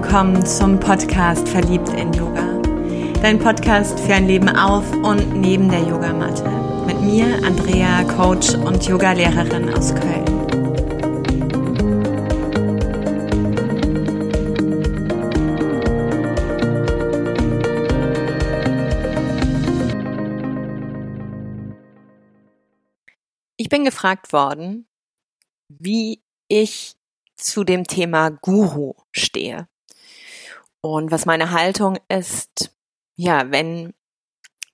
willkommen zum Podcast Verliebt in Yoga. Dein Podcast für ein Leben auf und neben der Yogamatte. Mit mir, Andrea, Coach und Yogalehrerin aus Köln. Ich bin gefragt worden, wie ich zu dem Thema Guru stehe. Und was meine Haltung ist, ja, wenn,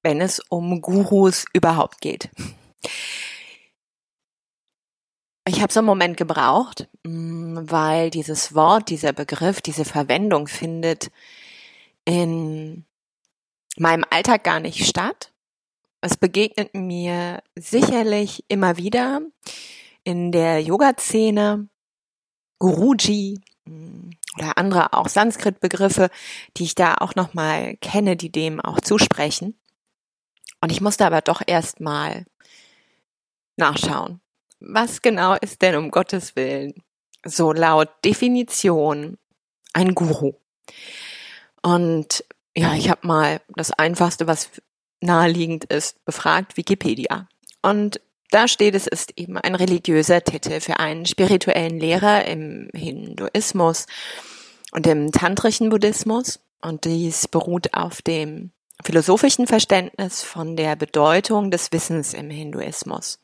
wenn es um Gurus überhaupt geht. Ich habe so einen Moment gebraucht, mm, weil dieses Wort, dieser Begriff, diese Verwendung findet in meinem Alltag gar nicht statt. Es begegnet mir sicherlich immer wieder in der Yoga-Szene, Guruji mm, oder andere auch Sanskrit-Begriffe, die ich da auch nochmal kenne, die dem auch zusprechen. Und ich musste aber doch erstmal nachschauen. Was genau ist denn um Gottes Willen so laut Definition ein Guru? Und ja, ich habe mal das Einfachste, was naheliegend ist, befragt, Wikipedia. Und da steht, es ist eben ein religiöser Titel für einen spirituellen Lehrer im Hinduismus und im tantrischen Buddhismus. Und dies beruht auf dem philosophischen Verständnis von der Bedeutung des Wissens im Hinduismus.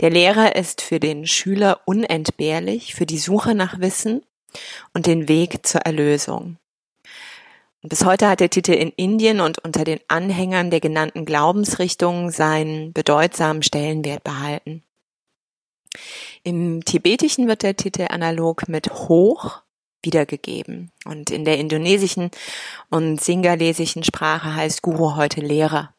Der Lehrer ist für den Schüler unentbehrlich für die Suche nach Wissen und den Weg zur Erlösung. Bis heute hat der Titel in Indien und unter den Anhängern der genannten Glaubensrichtungen seinen bedeutsamen Stellenwert behalten. Im Tibetischen wird der Titel analog mit Hoch wiedergegeben und in der indonesischen und singalesischen Sprache heißt Guru heute Lehrer.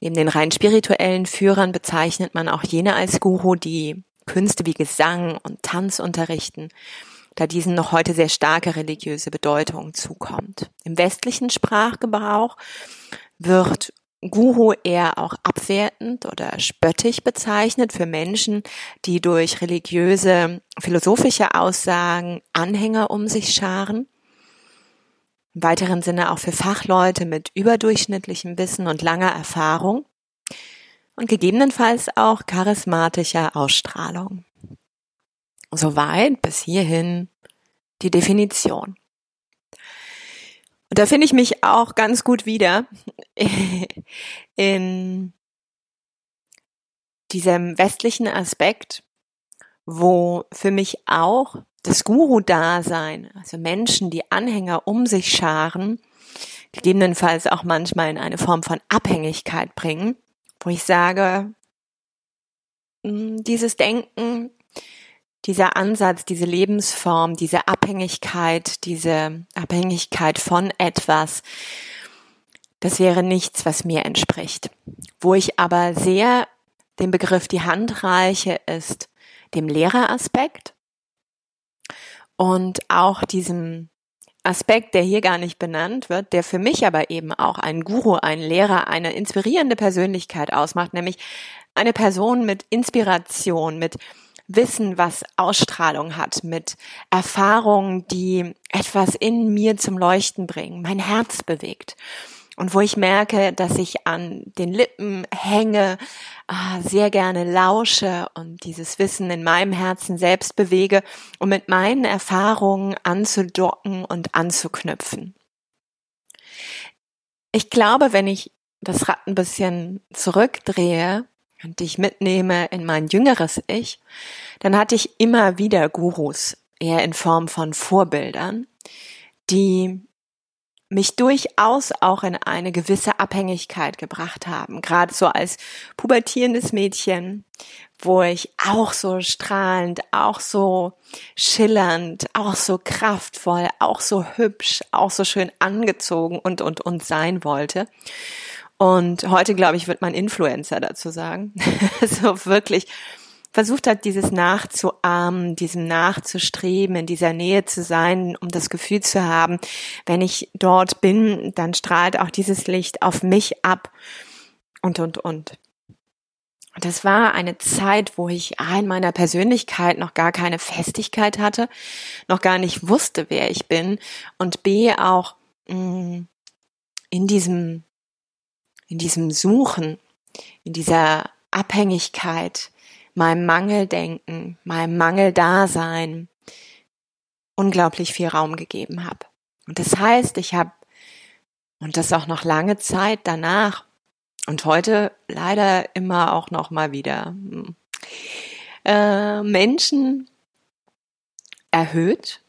Neben den rein spirituellen Führern bezeichnet man auch jene als Guru, die Künste wie Gesang und Tanz unterrichten da diesen noch heute sehr starke religiöse Bedeutung zukommt. Im westlichen Sprachgebrauch wird Guru eher auch abwertend oder spöttisch bezeichnet für Menschen, die durch religiöse, philosophische Aussagen Anhänger um sich scharen. Im weiteren Sinne auch für Fachleute mit überdurchschnittlichem Wissen und langer Erfahrung und gegebenenfalls auch charismatischer Ausstrahlung. Soweit bis hierhin die Definition. Und da finde ich mich auch ganz gut wieder in diesem westlichen Aspekt, wo für mich auch das Guru-Dasein, also Menschen, die Anhänger um sich scharen, gegebenenfalls auch manchmal in eine Form von Abhängigkeit bringen, wo ich sage, hm, dieses Denken dieser Ansatz, diese Lebensform, diese Abhängigkeit, diese Abhängigkeit von etwas, das wäre nichts, was mir entspricht. Wo ich aber sehr dem Begriff die Hand reiche, ist dem Lehreraspekt und auch diesem Aspekt, der hier gar nicht benannt wird, der für mich aber eben auch ein Guru, ein Lehrer, eine inspirierende Persönlichkeit ausmacht, nämlich eine Person mit Inspiration, mit Wissen, was Ausstrahlung hat, mit Erfahrungen, die etwas in mir zum Leuchten bringen, mein Herz bewegt. Und wo ich merke, dass ich an den Lippen hänge, ah, sehr gerne lausche und dieses Wissen in meinem Herzen selbst bewege, um mit meinen Erfahrungen anzudocken und anzuknüpfen. Ich glaube, wenn ich das Rad ein bisschen zurückdrehe, und dich mitnehme in mein jüngeres Ich, dann hatte ich immer wieder Gurus, eher in Form von Vorbildern, die mich durchaus auch in eine gewisse Abhängigkeit gebracht haben. Gerade so als pubertierendes Mädchen, wo ich auch so strahlend, auch so schillernd, auch so kraftvoll, auch so hübsch, auch so schön angezogen und, und, und sein wollte. Und heute, glaube ich, wird man Influencer dazu sagen. so wirklich versucht hat, dieses nachzuahmen, diesem nachzustreben, in dieser Nähe zu sein, um das Gefühl zu haben, wenn ich dort bin, dann strahlt auch dieses Licht auf mich ab und, und, und. Und das war eine Zeit, wo ich in meiner Persönlichkeit noch gar keine Festigkeit hatte, noch gar nicht wusste, wer ich bin und B auch mh, mm, in diesem, in diesem Suchen, in dieser Abhängigkeit, meinem Mangeldenken, meinem Mangeldasein unglaublich viel Raum gegeben habe. Und das heißt, ich habe, und das auch noch lange Zeit danach, und heute leider immer auch noch mal wieder äh, Menschen erhöht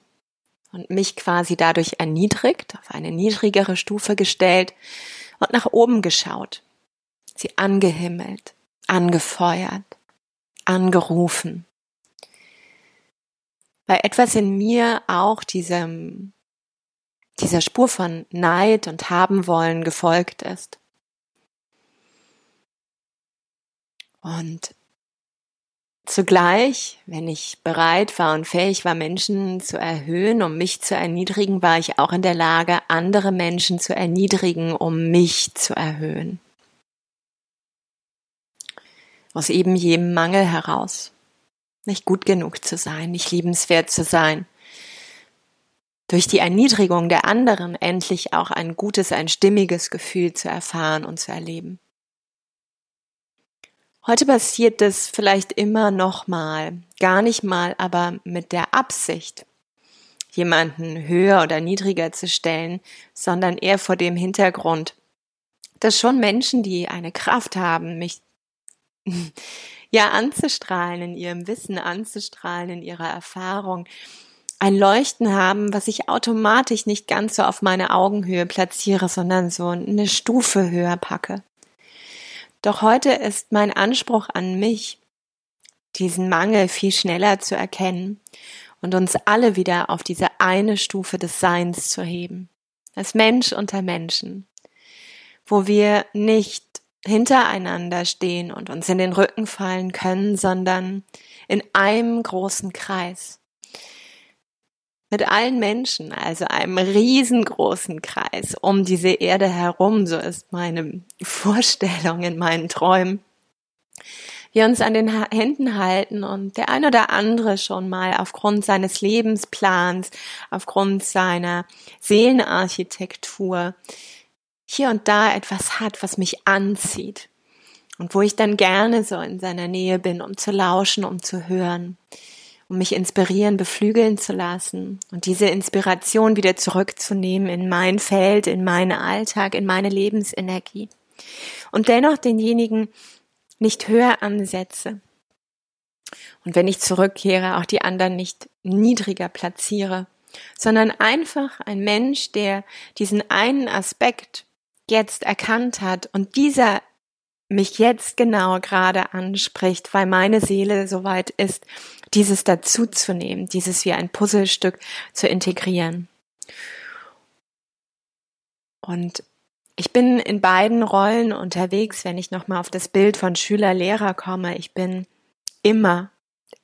und mich quasi dadurch erniedrigt, auf eine niedrigere Stufe gestellt und nach oben geschaut, sie angehimmelt, angefeuert, angerufen. Weil etwas in mir auch diesem, dieser Spur von Neid und haben wollen gefolgt ist. Und zugleich, wenn ich bereit war und fähig war, Menschen zu erhöhen, um mich zu erniedrigen, war ich auch in der Lage, andere Menschen zu erniedrigen, um mich zu erhöhen. Aus eben jedem Mangel heraus. Nicht gut genug zu sein, nicht liebenswert zu sein. Durch die Erniedrigung der anderen endlich auch ein gutes, ein stimmiges Gefühl zu erfahren und zu erleben. Heute passiert das vielleicht immer noch mal, gar nicht mal, aber mit der Absicht, jemanden höher oder niedriger zu stellen, sondern eher vor dem Hintergrund, dass schon Menschen, die eine Kraft haben, mich ja anzustrahlen, in ihrem Wissen anzustrahlen, in ihrer Erfahrung, ein Leuchten haben, was ich automatisch nicht ganz so auf meine Augenhöhe platziere, sondern so eine Stufe höher packe. Doch heute ist mein Anspruch an mich, diesen Mangel viel schneller zu erkennen und uns alle wieder auf diese eine Stufe des Seins zu heben. Als Mensch unter Menschen, wo wir nicht hintereinander stehen und uns in den Rücken fallen können, sondern in einem großen Kreis mit allen Menschen, also einem riesengroßen Kreis um diese Erde herum, so ist meine Vorstellung in meinen Träumen, wir uns an den Händen halten und der ein oder andere schon mal aufgrund seines Lebensplans, aufgrund seiner Seelenarchitektur hier und da etwas hat, was mich anzieht und wo ich dann gerne so in seiner Nähe bin, um zu lauschen, um zu hören um mich inspirieren, beflügeln zu lassen und diese Inspiration wieder zurückzunehmen in mein Feld, in meinen Alltag, in meine Lebensenergie. Und dennoch denjenigen nicht höher ansetze. Und wenn ich zurückkehre, auch die anderen nicht niedriger platziere, sondern einfach ein Mensch, der diesen einen Aspekt jetzt erkannt hat und dieser mich jetzt genau gerade anspricht, weil meine Seele soweit ist, dieses dazuzunehmen, dieses wie ein Puzzlestück zu integrieren. Und ich bin in beiden Rollen unterwegs, wenn ich nochmal auf das Bild von Schüler-Lehrer komme. Ich bin immer,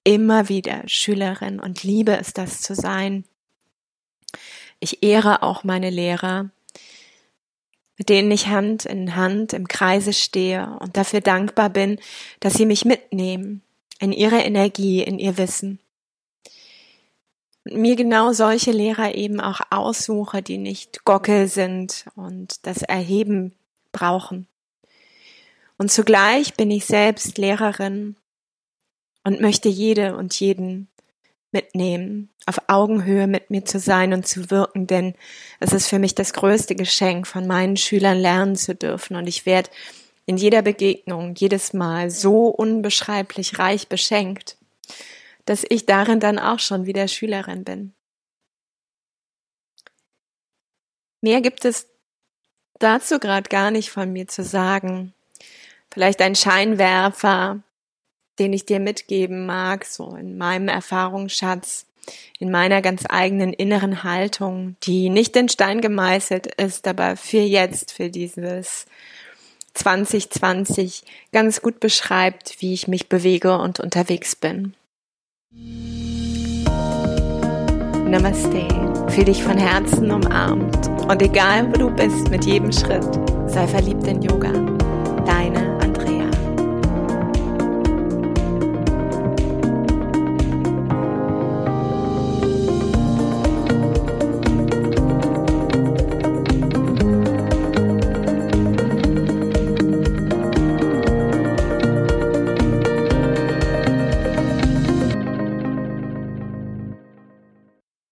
immer wieder Schülerin und liebe es, das zu sein. Ich ehre auch meine Lehrer, mit denen ich Hand in Hand im Kreise stehe und dafür dankbar bin, dass sie mich mitnehmen, in ihre Energie, in ihr Wissen. Und mir genau solche Lehrer eben auch aussuche, die nicht Gockel sind und das Erheben brauchen. Und zugleich bin ich selbst Lehrerin und möchte jede und jeden mitnehmen, auf Augenhöhe mit mir zu sein und zu wirken, denn es ist für mich das größte Geschenk, von meinen Schülern lernen zu dürfen. Und ich werde in jeder Begegnung jedes Mal so unbeschreiblich reich beschenkt, dass ich darin dann auch schon wieder Schülerin bin. Mehr gibt es dazu gerade gar nicht von mir zu sagen. Vielleicht ein Scheinwerfer, den ich dir mitgeben mag, so in meinem Erfahrungsschatz, in meiner ganz eigenen inneren Haltung, die nicht in Stein gemeißelt ist, aber für jetzt, für dieses 2020 ganz gut beschreibt, wie ich mich bewege und unterwegs bin. Namaste. Fühl dich von Herzen umarmt und egal wo du bist, mit jedem Schritt, sei verliebt in Yoga.